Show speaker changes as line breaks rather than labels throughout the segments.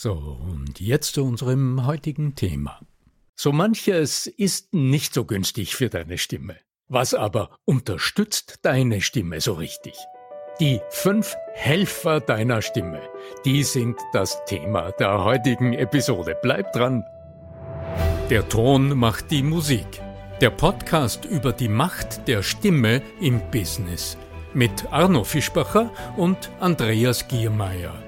So, und jetzt zu unserem heutigen Thema. So manches ist nicht so günstig für deine Stimme. Was aber unterstützt deine Stimme so richtig? Die fünf Helfer deiner Stimme, die sind das Thema der heutigen Episode. Bleib dran! Der Ton macht die Musik. Der Podcast über die Macht der Stimme im Business. Mit Arno Fischbacher und Andreas Giermeier.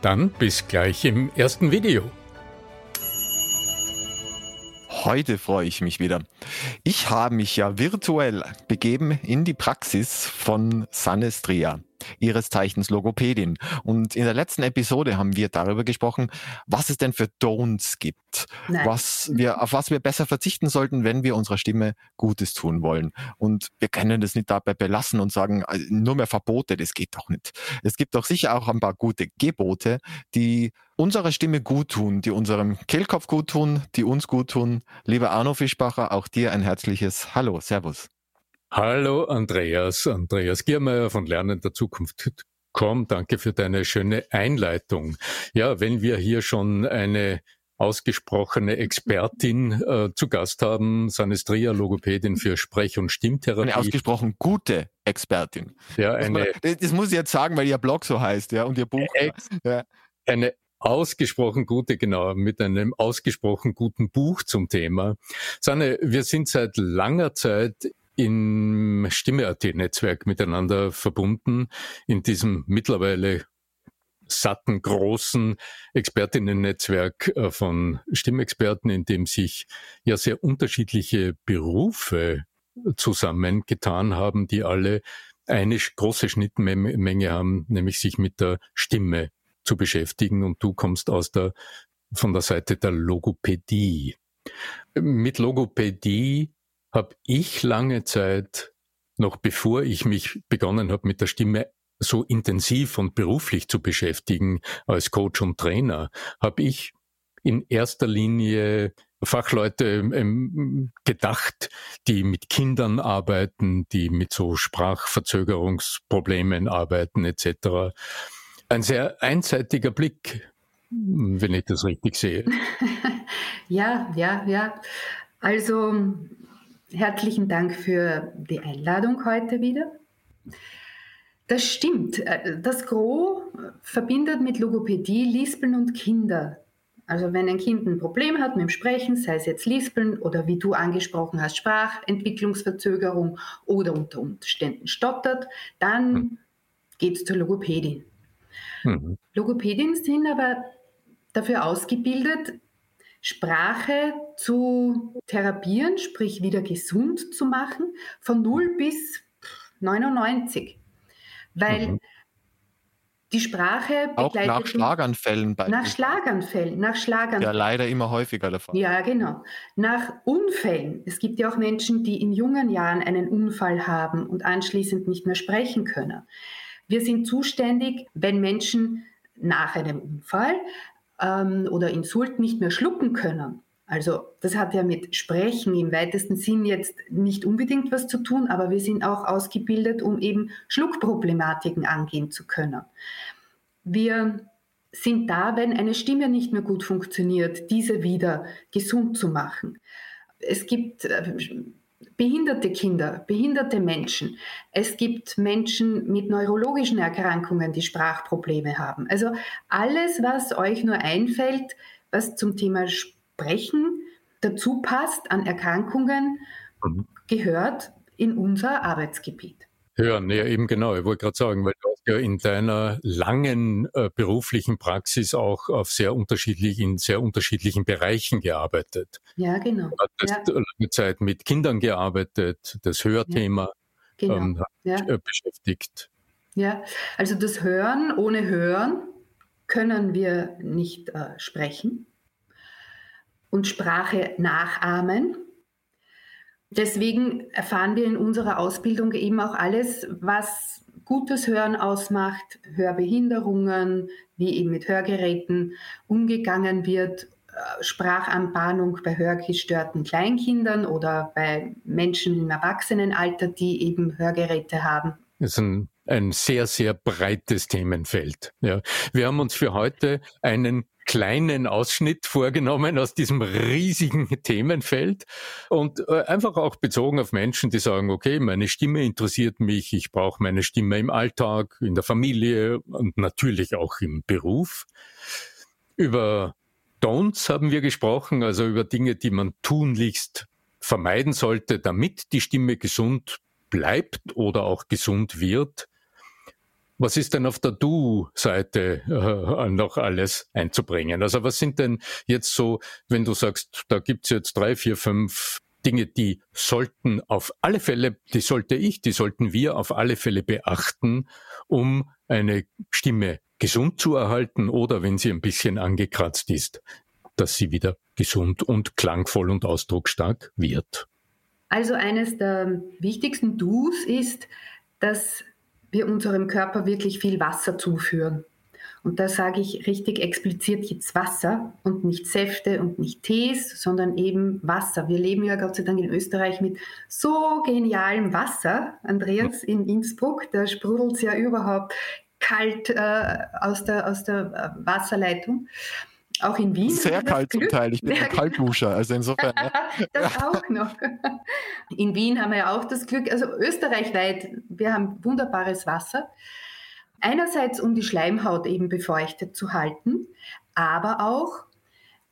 Dann bis gleich im ersten Video.
Heute freue ich mich wieder. Ich habe mich ja virtuell begeben in die Praxis von Sanestria ihres Zeichens Logopädin. Und in der letzten Episode haben wir darüber gesprochen, was es denn für Don'ts gibt, was wir, auf was wir besser verzichten sollten, wenn wir unserer Stimme Gutes tun wollen. Und wir können das nicht dabei belassen und sagen, äh, nur mehr Verbote, das geht doch nicht. Es gibt doch sicher auch ein paar gute Gebote, die unserer Stimme gut tun, die unserem Kehlkopf gut tun, die uns gut tun. Lieber Arno Fischbacher, auch dir ein herzliches Hallo, Servus.
Hallo Andreas, Andreas Giermeier von Lernen der Zukunft.com. Danke für deine schöne Einleitung. Ja, wenn wir hier schon eine ausgesprochene Expertin äh, zu Gast haben, Sanestria, Logopädin für Sprech- und Stimmtherapie.
Eine ausgesprochen gute Expertin.
Ja, eine,
das, das muss ich jetzt sagen, weil ihr Blog so heißt, ja, und ihr Buch.
Ex, ja. Eine ausgesprochen gute, genau, mit einem ausgesprochen guten Buch zum Thema. Sanne, wir sind seit langer Zeit im Stimme.at-Netzwerk miteinander verbunden, in diesem mittlerweile satten, großen Expertinnen-Netzwerk äh, von Stimmexperten, in dem sich ja sehr unterschiedliche Berufe zusammengetan haben, die alle eine große Schnittmenge haben, nämlich sich mit der Stimme zu beschäftigen. Und du kommst aus der, von der Seite der Logopädie. Mit Logopädie habe ich lange Zeit, noch bevor ich mich begonnen habe mit der Stimme so intensiv und beruflich zu beschäftigen als Coach und Trainer, habe ich in erster Linie Fachleute ähm, gedacht, die mit Kindern arbeiten, die mit so Sprachverzögerungsproblemen arbeiten etc. Ein sehr einseitiger Blick, wenn ich das richtig sehe.
ja, ja, ja. Also Herzlichen Dank für die Einladung heute wieder. Das stimmt. Äh, das Gros verbindet mit Logopädie Lispeln und Kinder. Also wenn ein Kind ein Problem hat mit dem Sprechen, sei es jetzt Lispeln oder wie du angesprochen hast, Sprachentwicklungsverzögerung oder unter Umständen stottert, dann mhm. geht es zur Logopädin. Mhm. Logopädien sind aber dafür ausgebildet, Sprache zu therapieren, sprich wieder gesund zu machen, von 0 bis 99. Weil mhm. Die Sprache
auch nach Schlaganfällen
bei nach Schlaganfällen, nach Schlaganfällen.
Ja, leider immer häufiger der Fall.
Ja, genau. Nach Unfällen. Es gibt ja auch Menschen, die in jungen Jahren einen Unfall haben und anschließend nicht mehr sprechen können. Wir sind zuständig, wenn Menschen nach einem Unfall ähm, oder Insult nicht mehr schlucken können. Also das hat ja mit Sprechen im weitesten Sinn jetzt nicht unbedingt was zu tun, aber wir sind auch ausgebildet, um eben Schluckproblematiken angehen zu können. Wir sind da, wenn eine Stimme nicht mehr gut funktioniert, diese wieder gesund zu machen. Es gibt äh, behinderte Kinder, behinderte Menschen. Es gibt Menschen mit neurologischen Erkrankungen, die Sprachprobleme haben. Also alles, was euch nur einfällt, was zum Thema Sprechen dazu passt an Erkrankungen, mhm. gehört in unser Arbeitsgebiet.
Ja, ja, eben genau. Ich wollte gerade sagen, weil du hast ja in deiner langen äh, beruflichen Praxis auch auf sehr unterschiedlich, in sehr unterschiedlichen Bereichen gearbeitet.
Ja, genau.
Du hast
ja.
lange Zeit mit Kindern gearbeitet, das Hörthema ja. genau. ähm, ja. Äh, beschäftigt.
Ja, also das Hören, ohne Hören können wir nicht äh, sprechen und Sprache nachahmen. Deswegen erfahren wir in unserer Ausbildung eben auch alles, was gutes Hören ausmacht, Hörbehinderungen, wie eben mit Hörgeräten umgegangen wird, äh, Sprachanbahnung bei hörgestörten Kleinkindern oder bei Menschen im Erwachsenenalter, die eben Hörgeräte haben.
Das ist ein, ein sehr, sehr breites Themenfeld. Ja. Wir haben uns für heute einen kleinen Ausschnitt vorgenommen aus diesem riesigen Themenfeld und äh, einfach auch bezogen auf Menschen, die sagen, okay, meine Stimme interessiert mich, ich brauche meine Stimme im Alltag, in der Familie und natürlich auch im Beruf. Über Don'ts haben wir gesprochen, also über Dinge, die man tunlichst vermeiden sollte, damit die Stimme gesund bleibt oder auch gesund wird. Was ist denn auf der Du-Seite äh, noch alles einzubringen? Also was sind denn jetzt so, wenn du sagst, da gibt's jetzt drei, vier, fünf Dinge, die sollten auf alle Fälle, die sollte ich, die sollten wir auf alle Fälle beachten, um eine Stimme gesund zu erhalten oder wenn sie ein bisschen angekratzt ist, dass sie wieder gesund und klangvoll und ausdrucksstark wird.
Also eines der wichtigsten Dus ist, dass wir unserem Körper wirklich viel Wasser zuführen. Und da sage ich richtig explizit jetzt Wasser und nicht Säfte und nicht Tees, sondern eben Wasser. Wir leben ja Gott sei Dank in Österreich mit so genialem Wasser, Andreas, in Innsbruck. Da sprudelt es ja überhaupt kalt äh, aus, der, aus der äh, Wasserleitung. Auch in Wien.
Sehr kalt zum Teil. Ich bin ein Kaltduscher, also insofern. Ja.
das auch noch. In Wien haben wir ja auch das Glück, also österreichweit, wir haben wunderbares Wasser. Einerseits, um die Schleimhaut eben befeuchtet zu halten, aber auch,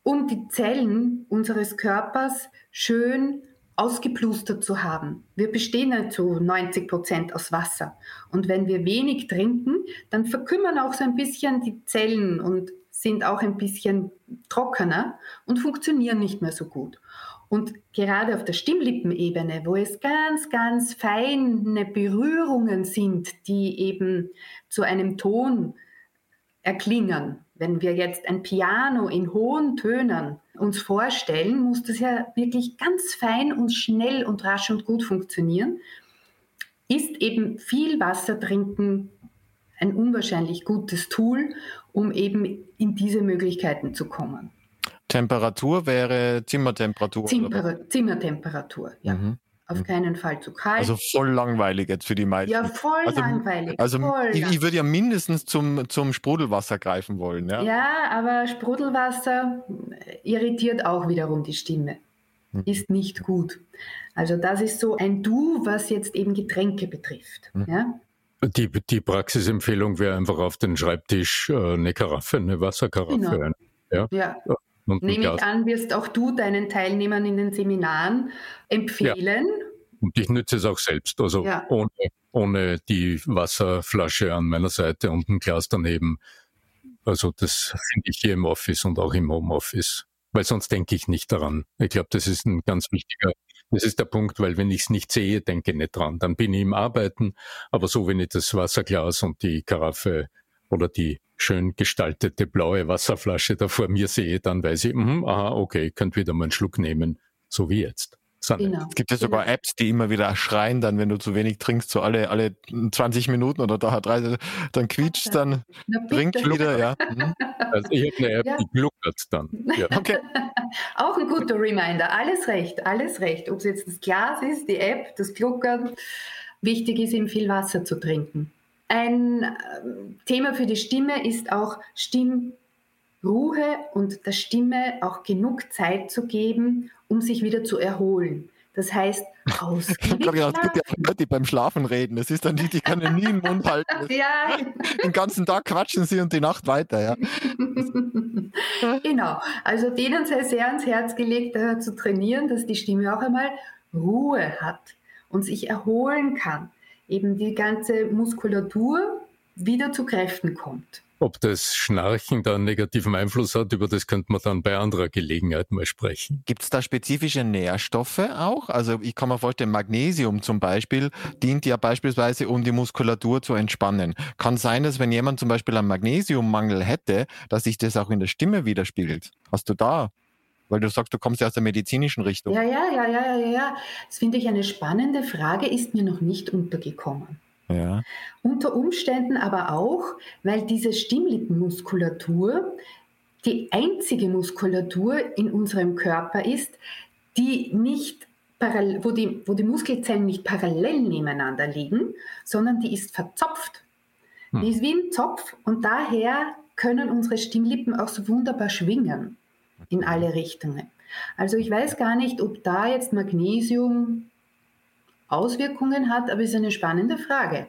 um die Zellen unseres Körpers schön ausgeplustert zu haben. Wir bestehen ja zu 90 Prozent aus Wasser. Und wenn wir wenig trinken, dann verkümmern auch so ein bisschen die Zellen und sind auch ein bisschen trockener und funktionieren nicht mehr so gut. Und gerade auf der Stimmlippenebene, wo es ganz, ganz feine Berührungen sind, die eben zu einem Ton erklingen. Wenn wir jetzt ein Piano in hohen Tönen uns vorstellen, muss das ja wirklich ganz fein und schnell und rasch und gut funktionieren. Ist eben viel Wasser trinken ein unwahrscheinlich gutes Tool, um eben in diese Möglichkeiten zu kommen.
Temperatur wäre Zimmertemperatur.
Zimmer, Zimmertemperatur, ja. Mhm. Auf mhm. keinen Fall zu kalt.
Also voll langweilig jetzt für die meisten.
Ja, voll
also,
langweilig.
Also
voll
ich, ich, würde ja mindestens zum, zum Sprudelwasser greifen wollen. Ja?
ja, aber Sprudelwasser irritiert auch wiederum die Stimme. Mhm. Ist nicht gut. Also das ist so ein Du, was jetzt eben Getränke betrifft. Mhm. Ja?
Die, die Praxisempfehlung wäre einfach auf den Schreibtisch äh, eine Karaffe, eine Wasserkaraffe. Genau.
Ja. ja. Und Nehme ich an, wirst auch du deinen Teilnehmern in den Seminaren empfehlen. Ja.
Und ich nütze es auch selbst, also ja. ohne, ohne die Wasserflasche an meiner Seite und ein Glas daneben. Also das finde ich hier im Office und auch im Homeoffice, weil sonst denke ich nicht daran. Ich glaube, das ist ein ganz wichtiger das ist der Punkt, weil wenn ich es nicht sehe, denke ich nicht dran. Dann bin ich im Arbeiten, aber so wenn ich das Wasserglas und die Karaffe oder die schön gestaltete blaue Wasserflasche da vor mir sehe, dann weiß ich, mh, aha, okay, könnt wieder mal einen Schluck nehmen, so wie jetzt.
Genau. Es gibt ja sogar genau. Apps, die immer wieder schreien, dann, wenn du zu wenig trinkst, so alle, alle 20 Minuten oder da hat 30, dann quietscht dann, trinkt wieder, ja. Mhm.
Also ich habe eine App, ja. die gluckert dann. Ja.
Okay. Auch ein guter Reminder. Alles recht, alles recht. Ob es jetzt das Glas ist, die App, das Gluckern. Wichtig ist eben viel Wasser zu trinken. Ein ähm, Thema für die Stimme ist auch Stimmruhe und der Stimme auch genug Zeit zu geben, um sich wieder zu erholen. Das heißt, ausgiebig
genau, Es gibt ja Leute, die beim Schlafen reden. Es ist dann die, die können nie im Mund halten. ja. Den ganzen Tag quatschen sie und die Nacht weiter. Ja.
genau. Also denen sei sehr ans Herz gelegt, äh, zu trainieren, dass die Stimme auch einmal Ruhe hat und sich erholen kann. Eben die ganze Muskulatur wieder zu Kräften kommt.
Ob das Schnarchen da einen negativen Einfluss hat, über das könnte man dann bei anderer Gelegenheit mal sprechen.
Gibt es da spezifische Nährstoffe auch? Also ich kann mir vorstellen, Magnesium zum Beispiel dient ja beispielsweise, um die Muskulatur zu entspannen. Kann sein, dass wenn jemand zum Beispiel einen Magnesiummangel hätte, dass sich das auch in der Stimme widerspiegelt. Hast du da weil du sagst, du kommst ja aus der medizinischen Richtung.
Ja, ja, ja, ja, ja, ja. Das finde ich eine spannende Frage, ist mir noch nicht untergekommen. Ja. Unter Umständen aber auch, weil diese Stimmlippenmuskulatur die einzige Muskulatur in unserem Körper ist, die nicht wo die, wo die Muskelzellen nicht parallel nebeneinander liegen, sondern die ist verzopft. Hm. Die ist wie ein Zopf und daher können unsere Stimmlippen auch so wunderbar schwingen in alle Richtungen. Also ich weiß gar nicht, ob da jetzt Magnesium Auswirkungen hat, aber es ist eine spannende Frage.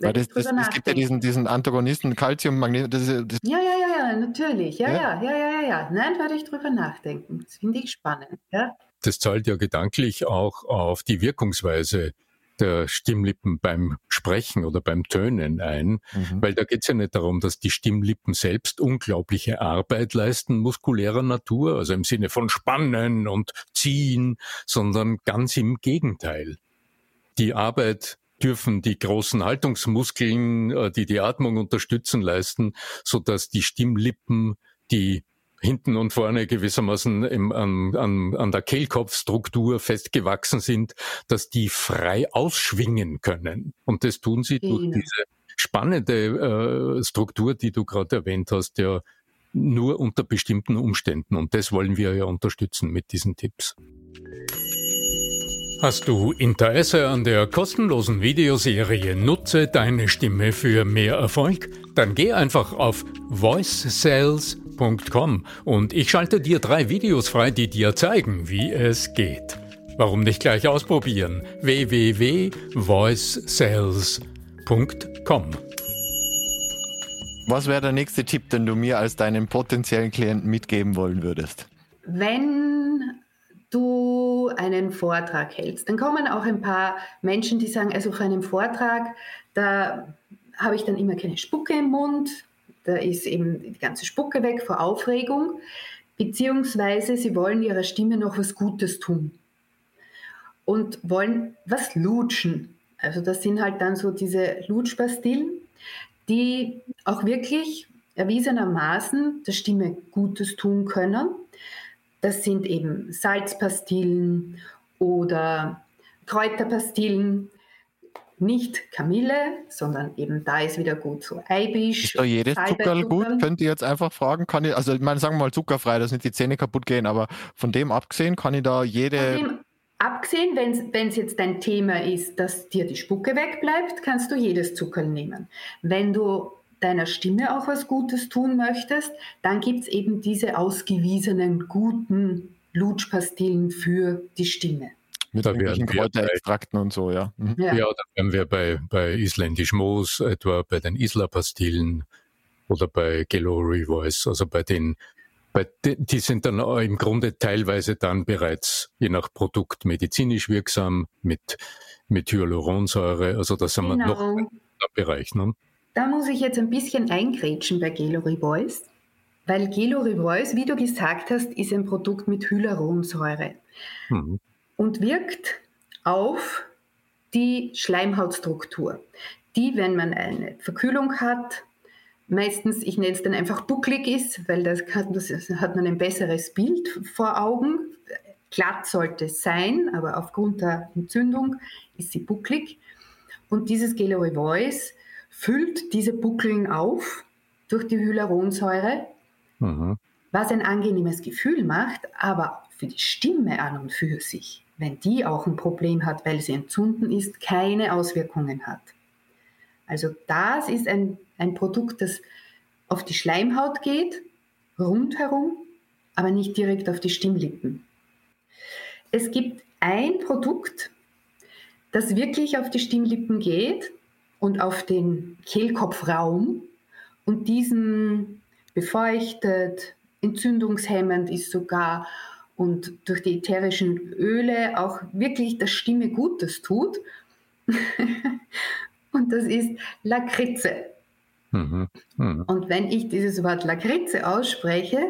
Weil das, das, es gibt ja diesen, diesen Antagonisten Calcium, Magnesium. Das
das ja, ja, ja, ja, natürlich. Ja, ja, ja, ja, ja. ja. Nein, werde ich drüber nachdenken. Das finde ich spannend. Ja.
Das zahlt ja gedanklich auch auf die Wirkungsweise der Stimmlippen beim Sprechen oder beim Tönen ein, mhm. weil da geht es ja nicht darum, dass die Stimmlippen selbst unglaubliche Arbeit leisten, muskulärer Natur, also im Sinne von spannen und ziehen, sondern ganz im Gegenteil die Arbeit dürfen die großen Haltungsmuskeln, äh, die die Atmung unterstützen, leisten, so dass die Stimmlippen, die hinten und vorne gewissermaßen im, an, an, an der Kehlkopfstruktur festgewachsen sind, dass die frei ausschwingen können. Und das tun sie durch diese spannende äh, Struktur, die du gerade erwähnt hast, ja nur unter bestimmten Umständen. Und das wollen wir ja unterstützen mit diesen Tipps. Hast du Interesse an der kostenlosen Videoserie Nutze deine Stimme für mehr Erfolg? Dann geh einfach auf voicesales.com und ich schalte dir drei Videos frei, die dir zeigen, wie es geht. Warum nicht gleich ausprobieren? www.voicesales.com
Was wäre der nächste Tipp, den du mir als deinen potenziellen Klienten mitgeben wollen würdest?
Wenn du einen Vortrag hältst. Dann kommen auch ein paar Menschen, die sagen, also vor einem Vortrag, da habe ich dann immer keine Spucke im Mund, da ist eben die ganze Spucke weg vor Aufregung, beziehungsweise sie wollen ihrer Stimme noch was Gutes tun und wollen was lutschen. Also das sind halt dann so diese Lutschpastillen, die auch wirklich erwiesenermaßen der Stimme Gutes tun können. Das sind eben Salzpastillen oder Kräuterpastillen. Nicht Kamille, sondern eben da ist wieder gut so Eibisch.
Ist da jedes Zuckerl gut? Könnt ihr jetzt einfach fragen, kann ich, also ich meine, sagen wir mal zuckerfrei, dass nicht die Zähne kaputt gehen, aber von dem abgesehen kann ich da jede. Von dem
abgesehen, wenn es jetzt dein Thema ist, dass dir die Spucke wegbleibt, kannst du jedes Zuckerl nehmen. Wenn du deiner Stimme auch was Gutes tun möchtest, dann gibt es eben diese ausgewiesenen guten Lutschpastillen für die Stimme.
Mit irgendwelchen Kräuterextrakten und so, ja.
Mhm. Ja, ja da wären wir bei, bei isländisch Moos, etwa bei den Isla-Pastillen oder bei Gallery Voice, also bei den, bei den, die sind dann im Grunde teilweise dann bereits je nach Produkt medizinisch wirksam mit, mit Hyaluronsäure, also da sind genau. wir noch im Bereich. Ne?
Da muss ich jetzt ein bisschen eingrätschen bei Gelori Voice, weil Gelori Voice, wie du gesagt hast, ist ein Produkt mit Hyaluronsäure mhm. und wirkt auf die Schleimhautstruktur, die, wenn man eine Verkühlung hat, meistens, ich nenne es dann einfach bucklig ist, weil das, das hat man ein besseres Bild vor Augen. Glatt sollte es sein, aber aufgrund der Entzündung ist sie bucklig. Und dieses Gelary Voice füllt diese Buckeln auf durch die Hyaluronsäure, mhm. was ein angenehmes Gefühl macht, aber für die Stimme an und für sich, wenn die auch ein Problem hat, weil sie entzünden ist, keine Auswirkungen hat. Also das ist ein, ein Produkt, das auf die Schleimhaut geht, rundherum, aber nicht direkt auf die Stimmlippen. Es gibt ein Produkt, das wirklich auf die Stimmlippen geht und auf den Kehlkopfraum und diesen befeuchtet, entzündungshemmend ist sogar und durch die ätherischen Öle auch wirklich der Stimme Gutes tut. und das ist Lakritze. Mhm. Mhm. Und wenn ich dieses Wort Lakritze ausspreche,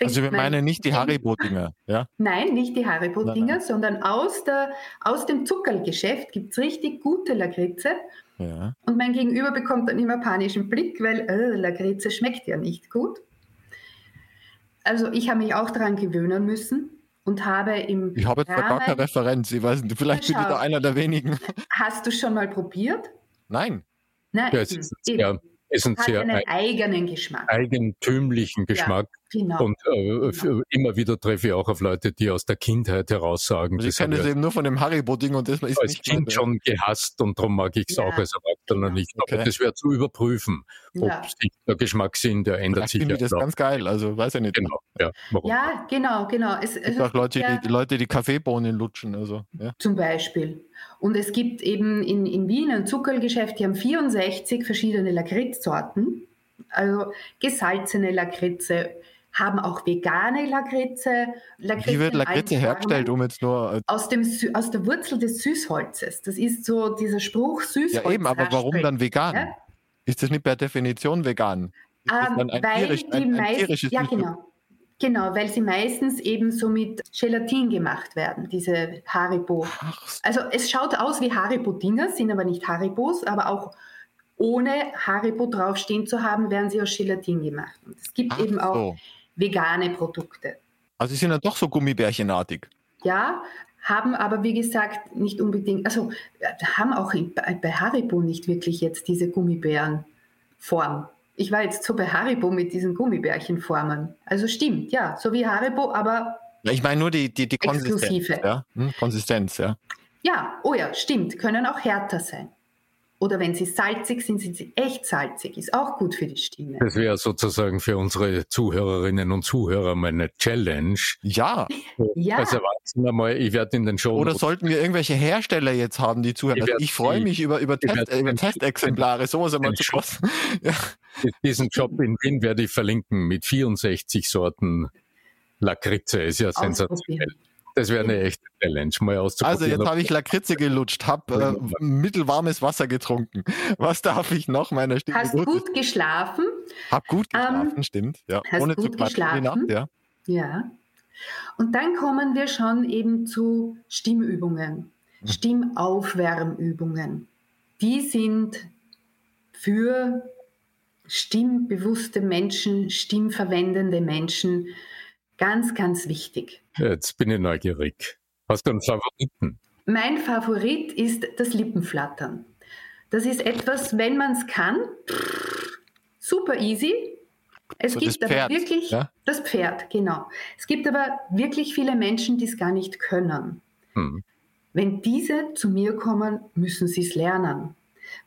also wir meinen nicht die Haribo-Dinger, ja?
Nein, nicht die Haribo-Dinger, sondern aus, der, aus dem Zuckergeschäft gibt es richtig gute Lakritze. Ja. Und mein Gegenüber bekommt dann immer panischen Blick, weil äh, Lakritze schmeckt ja nicht gut. Also ich habe mich auch daran gewöhnen müssen und habe im
Ich habe jetzt Rahmen, gar keine Referenz, ich weiß nicht, vielleicht bin ich da einer der wenigen.
Hast du schon mal probiert?
Nein.
Nein,
ja, es ist sehr, ein
hat
sehr
einen eigenen Geschmack.
eigentümlichen Geschmack. Ja, genau. Und äh, genau. immer wieder treffe ich auch auf Leute, die aus der Kindheit heraus sagen.
Also ich kenne es eben nur von dem Haribo-Ding und das ist
als nicht Kind schon gehasst und darum mag ich es ja. auch als Erwachsener nicht. Aber okay. das wäre zu überprüfen, ob ja. sich der Geschmackssinn, der ändert sich.
Ich finde das ganz geil, also weiß ich nicht.
Genau, ja, warum? ja genau, genau.
Es, es gibt auch Leute, die, Leute, die Kaffeebohnen lutschen. Also, ja.
Zum Beispiel. Und es gibt eben in, in Wien ein Zuckergeschäft, die haben 64 verschiedene Lakritzsorten, also gesalzene Lakritze, haben auch vegane Lakritze.
Lakritze Wie wird Lakritze hergestellt, um jetzt nur...
Äh aus, dem, aus der Wurzel des Süßholzes. Das ist so dieser Spruch Süßholz.
Ja eben, aber warum dann vegan? Ja? Ist das nicht per Definition vegan? Ist
um, ähm, weil tierisch, die ein, ein meist, ja, genau. Genau, weil sie meistens eben so mit Gelatin gemacht werden, diese Haribo. Ach. Also es schaut aus wie Haribo-Dinger, sind aber nicht Haribos, aber auch ohne Haribo draufstehen zu haben, werden sie aus Gelatin gemacht. Und es gibt Ach eben auch so. vegane Produkte.
Also sie sind dann doch so gummibärchenartig.
Ja, haben aber wie gesagt nicht unbedingt, also haben auch bei Haribo nicht wirklich jetzt diese Gummibärenform. Ich war jetzt so bei Haribo mit diesen Gummibärchenformen. Also stimmt, ja, so wie Haribo, aber.
Ich meine nur die, die, die Konsistenz. Ja? Hm, Konsistenz, ja.
Ja, oh ja, stimmt, können auch härter sein. Oder wenn sie salzig sind, sind sie echt salzig. Ist auch gut für die Stimme.
Das wäre sozusagen für unsere Zuhörerinnen und Zuhörer meine Challenge.
Ja.
ja.
Als Erwachsener mal, ich werde in den Show.
Oder sollten wir irgendwelche Hersteller jetzt haben, die zuhören? Ich, also ich freue mich über, über, Test, äh, über Testexemplare, sowas einmal zu kosten.
ja. Diesen Job in Wien werde ich verlinken mit 64 Sorten Lakritze. Ist ja sensationell. Das wäre eine echte Challenge, mal auszuprobieren.
Also jetzt habe ich Lakritze gelutscht, habe äh, mittelwarmes Wasser getrunken. Was darf ich noch meiner Stimme?
Hast gut, gut geschlafen?
Hab gut geschlafen, um, stimmt. Ja,
hast ohne gut zu geschlafen. Nacht, ja. ja. Und dann kommen wir schon eben zu Stimmübungen, mhm. Stimmaufwärmübungen. Die sind für stimmbewusste Menschen, stimmverwendende Menschen ganz, ganz wichtig.
Jetzt bin ich neugierig. Hast du einen Favoriten?
Mein Favorit ist das Lippenflattern. Das ist etwas, wenn man es kann, super easy. Es so gibt aber wirklich ja? das Pferd, genau. Es gibt aber wirklich viele Menschen, die es gar nicht können. Hm. Wenn diese zu mir kommen, müssen sie es lernen.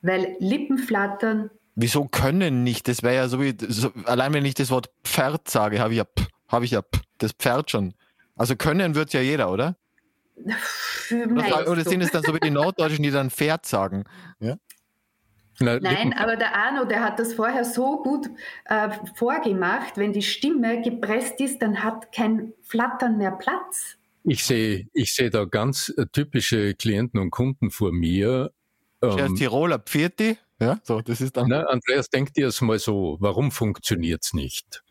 Weil Lippenflattern.
Wieso können nicht? Das wäre ja so wie, so, allein wenn ich das Wort Pferd sage, habe ich ja, habe ich ja das Pferd schon. Also können wird ja jeder, oder? Oder, oder sind es dann so wie die Norddeutschen, die dann Pferd sagen? Ja?
Na, Nein, aber der Arno, der hat das vorher so gut äh, vorgemacht. Wenn die Stimme gepresst ist, dann hat kein Flattern mehr Platz.
Ich sehe ich seh da ganz äh, typische Klienten und Kunden vor mir.
Ähm, Tiroler Pfirti. Ja, so, das ist dann.
Na, Andreas, denk dir es mal so, warum funktioniert es nicht?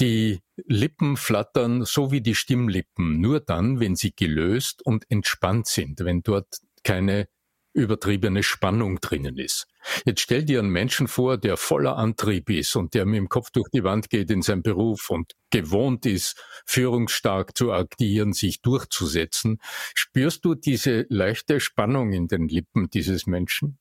Die Lippen flattern so wie die Stimmlippen, nur dann, wenn sie gelöst und entspannt sind, wenn dort keine übertriebene Spannung drinnen ist. Jetzt stell dir einen Menschen vor, der voller Antrieb ist und der mit dem Kopf durch die Wand geht in seinem Beruf und gewohnt ist, führungsstark zu agieren, sich durchzusetzen. Spürst du diese leichte Spannung in den Lippen dieses Menschen?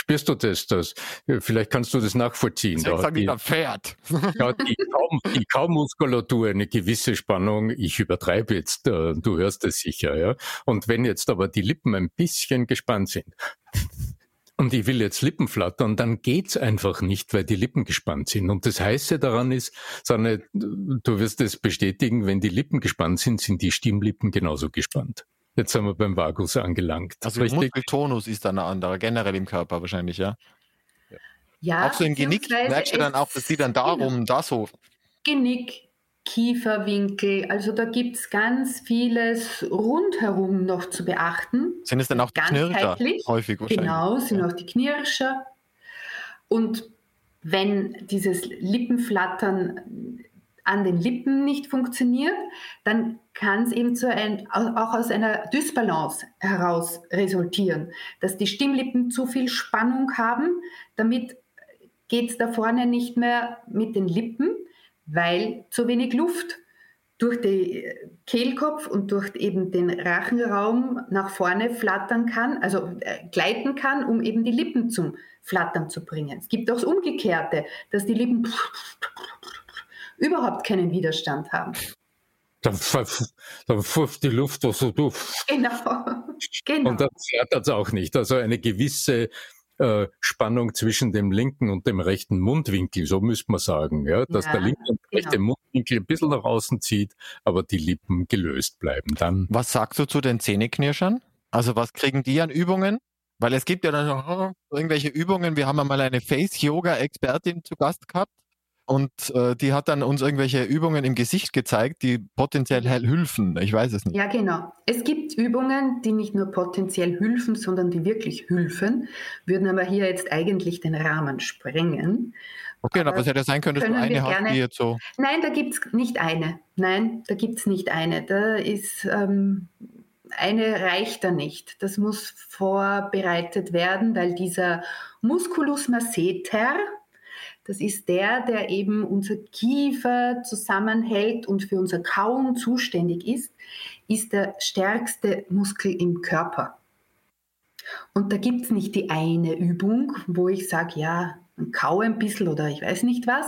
Spürst du das? das vielleicht kannst du das nachvollziehen.
Da hat die, Pferd.
Ja, die, Kaum, die Kaumuskulatur eine gewisse Spannung. Ich übertreibe jetzt, äh, du hörst es sicher. Ja? Und wenn jetzt aber die Lippen ein bisschen gespannt sind, und ich will jetzt Lippen flattern, dann geht's einfach nicht, weil die Lippen gespannt sind. Und das Heiße daran ist, Sanne, du wirst es bestätigen, wenn die Lippen gespannt sind, sind die Stimmlippen genauso gespannt. Jetzt sind wir beim Vagus angelangt.
Also der Muskeltonus ist dann ein anderer, generell im Körper wahrscheinlich, ja?
Ja.
Auch so im Genick merkst du dann auch, dass die dann darum, da so.
Genick, Kieferwinkel. Also da gibt es ganz vieles rundherum noch zu beachten.
Sind es dann auch die Knirscher
häufig wahrscheinlich? Genau, sind ja. auch die Knirscher. Und wenn dieses Lippenflattern an den Lippen nicht funktioniert, dann kann es eben zu ein, auch aus einer Dysbalance heraus resultieren, dass die Stimmlippen zu viel Spannung haben. Damit geht es da vorne nicht mehr mit den Lippen weil zu wenig Luft durch den Kehlkopf und durch eben den Rachenraum nach vorne flattern kann, also äh, gleiten kann, um eben die Lippen zum Flattern zu bringen. Es gibt auch das Umgekehrte, dass die Lippen überhaupt keinen Widerstand haben.
Dann, dann pfufft die Luft so durch.
Genau. genau.
Und dann flattert es auch nicht. Also eine gewisse äh, Spannung zwischen dem linken und dem rechten Mundwinkel, so müsste man sagen, ja, dass ja, der linke und genau. rechte Mundwinkel ein bisschen nach außen zieht, aber die Lippen gelöst bleiben. Dann.
Was sagst du zu den Zähneknirschern? Also was kriegen die an Übungen? Weil es gibt ja dann noch oh, irgendwelche Übungen. Wir haben ja mal eine Face-Yoga-Expertin zu Gast gehabt und äh, die hat dann uns irgendwelche Übungen im Gesicht gezeigt, die potenziell helfen. Ich weiß es nicht.
Ja, genau. Es gibt Übungen, die nicht nur potenziell helfen, sondern die wirklich helfen, würden aber hier jetzt eigentlich den Rahmen sprengen.
Okay, aber es hätte sein können, dass du eine hast, gerne, die jetzt so.
Nein, da gibt es nicht eine. Nein, da gibt es nicht eine. Da ist ähm, eine reicht da nicht. Das muss vorbereitet werden, weil dieser Musculus masseter, das ist der, der eben unser Kiefer zusammenhält und für unser Kauen zuständig ist, ist der stärkste Muskel im Körper. Und da gibt es nicht die eine Übung, wo ich sage, ja, kau ein bisschen oder ich weiß nicht was,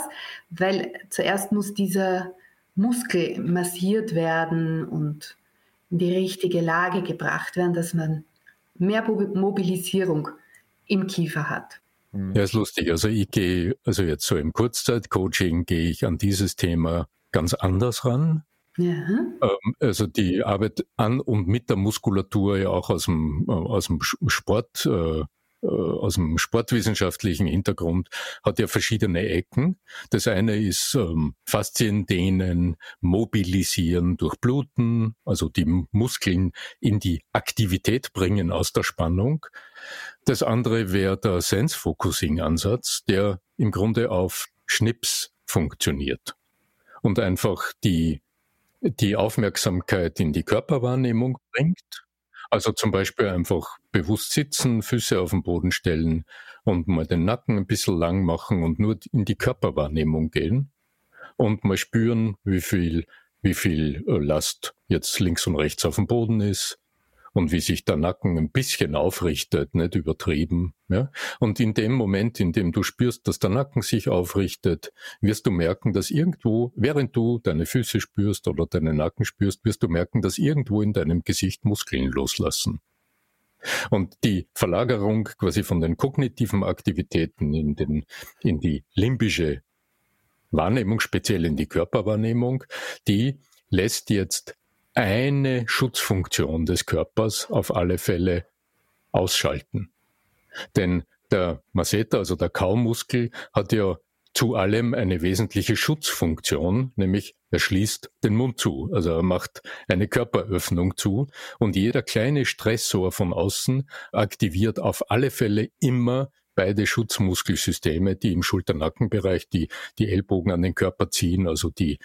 weil zuerst muss dieser Muskel massiert werden und in die richtige Lage gebracht werden, dass man mehr Mobilisierung im Kiefer hat.
Ja, ist lustig. Also ich gehe, also jetzt so im Kurzzeitcoaching gehe ich an dieses Thema ganz anders ran. Ja. Ähm, also die Arbeit an und mit der Muskulatur ja auch aus dem, äh, aus dem Sport, äh, aus dem sportwissenschaftlichen Hintergrund hat ja verschiedene Ecken. Das eine ist ähm, Faszien dehnen, mobilisieren, durchbluten, also die Muskeln in die Aktivität bringen aus der Spannung. Das andere wäre der Sense-Focusing-Ansatz, der im Grunde auf Schnips funktioniert und einfach die, die Aufmerksamkeit in die Körperwahrnehmung bringt. Also zum Beispiel einfach bewusst sitzen, Füße auf den Boden stellen und mal den Nacken ein bisschen lang machen und nur in die Körperwahrnehmung gehen und mal spüren, wie viel, wie viel äh, Last jetzt links und rechts auf dem Boden ist, und wie sich der Nacken ein bisschen aufrichtet, nicht übertrieben. Ja? Und in dem Moment, in dem du spürst, dass der Nacken sich aufrichtet, wirst du merken, dass irgendwo, während du deine Füße spürst oder deinen Nacken spürst, wirst du merken, dass irgendwo in deinem Gesicht Muskeln loslassen. Und die Verlagerung quasi von den kognitiven Aktivitäten in, den, in die limbische Wahrnehmung, speziell in die Körperwahrnehmung, die lässt jetzt eine Schutzfunktion des Körpers auf alle Fälle ausschalten. Denn der Masseter, also der Kaumuskel, hat ja zu allem eine wesentliche Schutzfunktion, nämlich er schließt den Mund zu, also er macht eine Körperöffnung zu und jeder kleine Stressor von außen aktiviert auf alle Fälle immer beide Schutzmuskelsysteme, die im Schulternackenbereich die, die Ellbogen an den Körper ziehen, also die,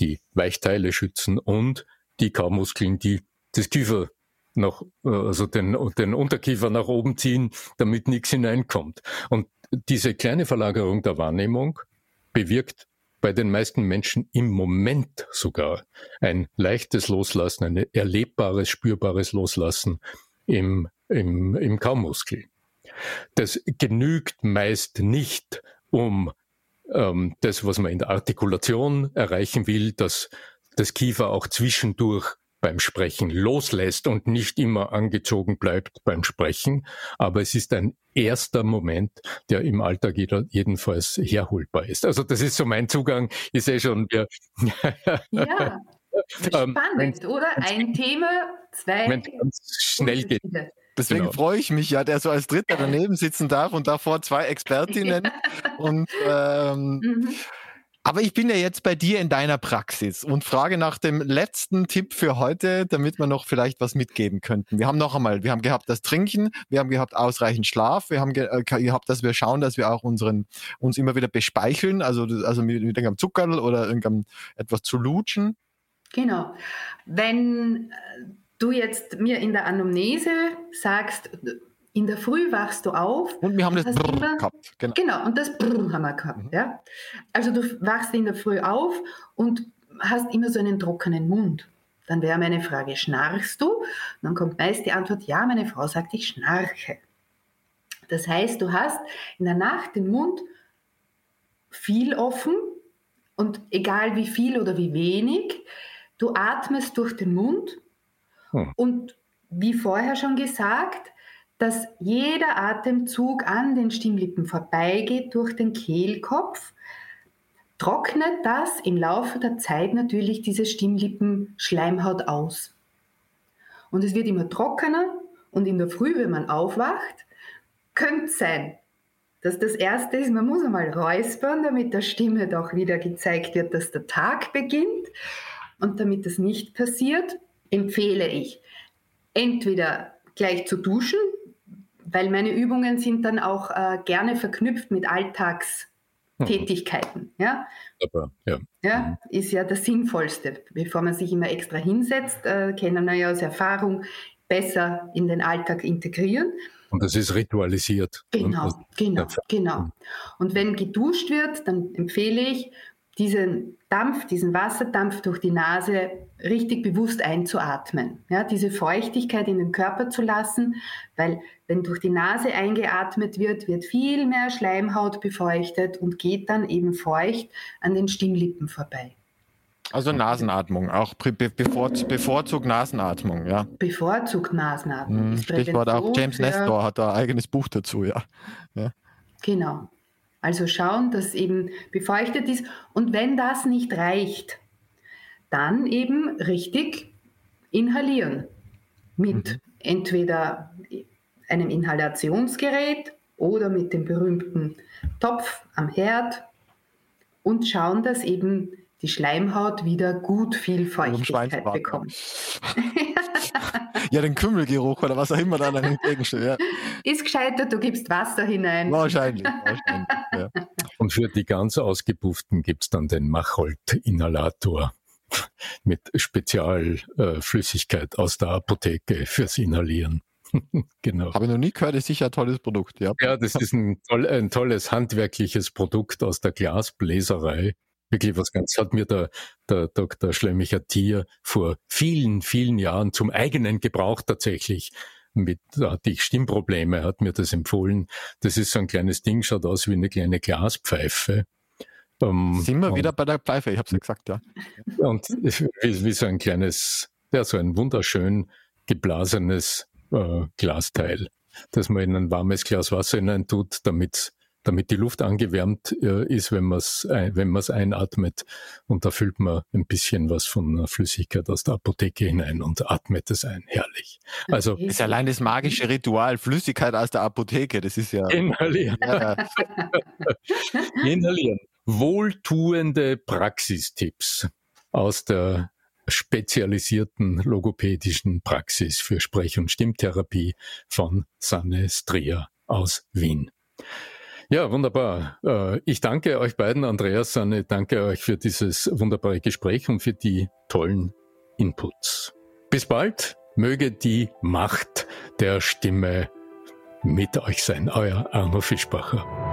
die Weichteile schützen und die Kaumuskeln, die das Kiefer, nach, also den, den Unterkiefer nach oben ziehen, damit nichts hineinkommt. Und diese kleine Verlagerung der Wahrnehmung bewirkt bei den meisten Menschen im Moment sogar ein leichtes Loslassen, ein erlebbares, spürbares Loslassen im, im, im Kaumuskel. Das genügt meist nicht, um ähm, das, was man in der Artikulation erreichen will, dass das Kiefer auch zwischendurch beim Sprechen loslässt und nicht immer angezogen bleibt beim Sprechen. Aber es ist ein erster Moment, der im Alltag jeder, jedenfalls herholbar ist. Also das ist so mein Zugang. Ich sehe schon, wir.
ja, ähm, spannend, ähm, oder? Ein Thema, zwei.
Wenn es ganz schnell geht.
Deswegen genau. freue ich mich ja, der so als Dritter daneben sitzen darf und davor zwei Expertinnen. und ähm, mhm. Aber ich bin ja jetzt bei dir in deiner Praxis und frage nach dem letzten Tipp für heute, damit wir noch vielleicht was mitgeben könnten. Wir haben noch einmal, wir haben gehabt das Trinken, wir haben gehabt ausreichend Schlaf, wir haben ge äh, gehabt, dass wir schauen, dass wir auch unseren, uns immer wieder bespeicheln, also, also mit, mit irgendeinem Zuckerl oder irgendeinem etwas zu lutschen.
Genau. Wenn äh, du jetzt mir in der Anamnese sagst, in der Früh wachst du auf.
Und wir haben das Brrr immer, gehabt.
Genau. genau, und das Brrr haben wir gehabt. Mhm. Ja? Also du wachst in der Früh auf und hast immer so einen trockenen Mund. Dann wäre meine Frage, schnarchst du? Und dann kommt meist die Antwort, ja, meine Frau sagt, ich schnarche. Das heißt, du hast in der Nacht den Mund viel offen und egal wie viel oder wie wenig, du atmest durch den Mund hm. und wie vorher schon gesagt, dass jeder Atemzug an den Stimmlippen vorbeigeht durch den Kehlkopf, trocknet das im Laufe der Zeit natürlich diese Stimmlippen-Schleimhaut aus. Und es wird immer trockener und in der Früh, wenn man aufwacht, könnte sein, dass das Erste ist, man muss einmal räuspern, damit der Stimme doch wieder gezeigt wird, dass der Tag beginnt. Und damit das nicht passiert, empfehle ich, entweder gleich zu duschen, weil meine Übungen sind dann auch äh, gerne verknüpft mit Alltagstätigkeiten. Ja? Aber, ja. ja, mhm. ist ja das Sinnvollste. Bevor man sich immer extra hinsetzt, äh, können wir ja aus Erfahrung besser in den Alltag integrieren.
Und das ist ritualisiert.
Genau, genau, genau. Mhm. Und wenn geduscht wird, dann empfehle ich, diesen Dampf, diesen Wasserdampf durch die Nase richtig bewusst einzuatmen. Ja, diese Feuchtigkeit in den Körper zu lassen, weil wenn durch die Nase eingeatmet wird, wird viel mehr Schleimhaut befeuchtet und geht dann eben feucht an den Stimmlippen vorbei.
Also Nasenatmung, auch bevorzugt, bevorzugt Nasenatmung, ja.
Bevorzugt Nasenatmung.
Hm, Stichwort auch James Nestor hat da ein eigenes Buch dazu, ja. ja.
Genau. Also schauen, dass eben befeuchtet ist. Und wenn das nicht reicht, dann eben richtig inhalieren. Mit mhm. entweder einem Inhalationsgerät oder mit dem berühmten Topf am Herd und schauen, dass eben die Schleimhaut wieder gut viel Feuchtigkeit bekommt.
ja, den Kümmelgeruch oder was auch immer da dann entgegensteht. Ja.
Ist gescheiter, du gibst Wasser hinein.
Wahrscheinlich. wahrscheinlich.
Und für die ganz Ausgepufften gibt es dann den Macholt-Inhalator mit Spezialflüssigkeit äh, aus der Apotheke fürs Inhalieren.
genau. Habe ich noch nie gehört, ist sicher ein tolles Produkt, ja.
Ja, das ist ein, toll, ein tolles handwerkliches Produkt aus der Glasbläserei wirklich was ganz, hat mir der, der Dr. Schlemmicher Tier vor vielen, vielen Jahren zum eigenen Gebrauch tatsächlich mit, hatte ich Stimmprobleme, hat mir das empfohlen. Das ist so ein kleines Ding, schaut aus wie eine kleine Glaspfeife.
Ähm, Sind wir wieder bei der Pfeife, ich habe es ja gesagt, ja.
Und wie, wie, so ein kleines, ja, so ein wunderschön geblasenes äh, Glasteil, das man in ein warmes Glas Wasser hinein tut, damit damit die Luft angewärmt äh, ist, wenn man es wenn man's einatmet. Und da füllt man ein bisschen was von Flüssigkeit aus der Apotheke hinein und atmet es ein. Herrlich.
Also das ist allein das magische Ritual, Flüssigkeit aus der Apotheke, das ist ja.
Inhalieren. Ja. Inhalieren. Wohltuende Praxistipps aus der spezialisierten logopädischen Praxis für Sprech- und Stimmtherapie von Sanne Strier aus Wien. Ja, wunderbar. Äh, ich danke euch beiden, Andreas, Sanne, danke euch für dieses wunderbare Gespräch und für die tollen Inputs. Bis bald, Möge die Macht der Stimme mit euch sein, euer Arno Fischbacher.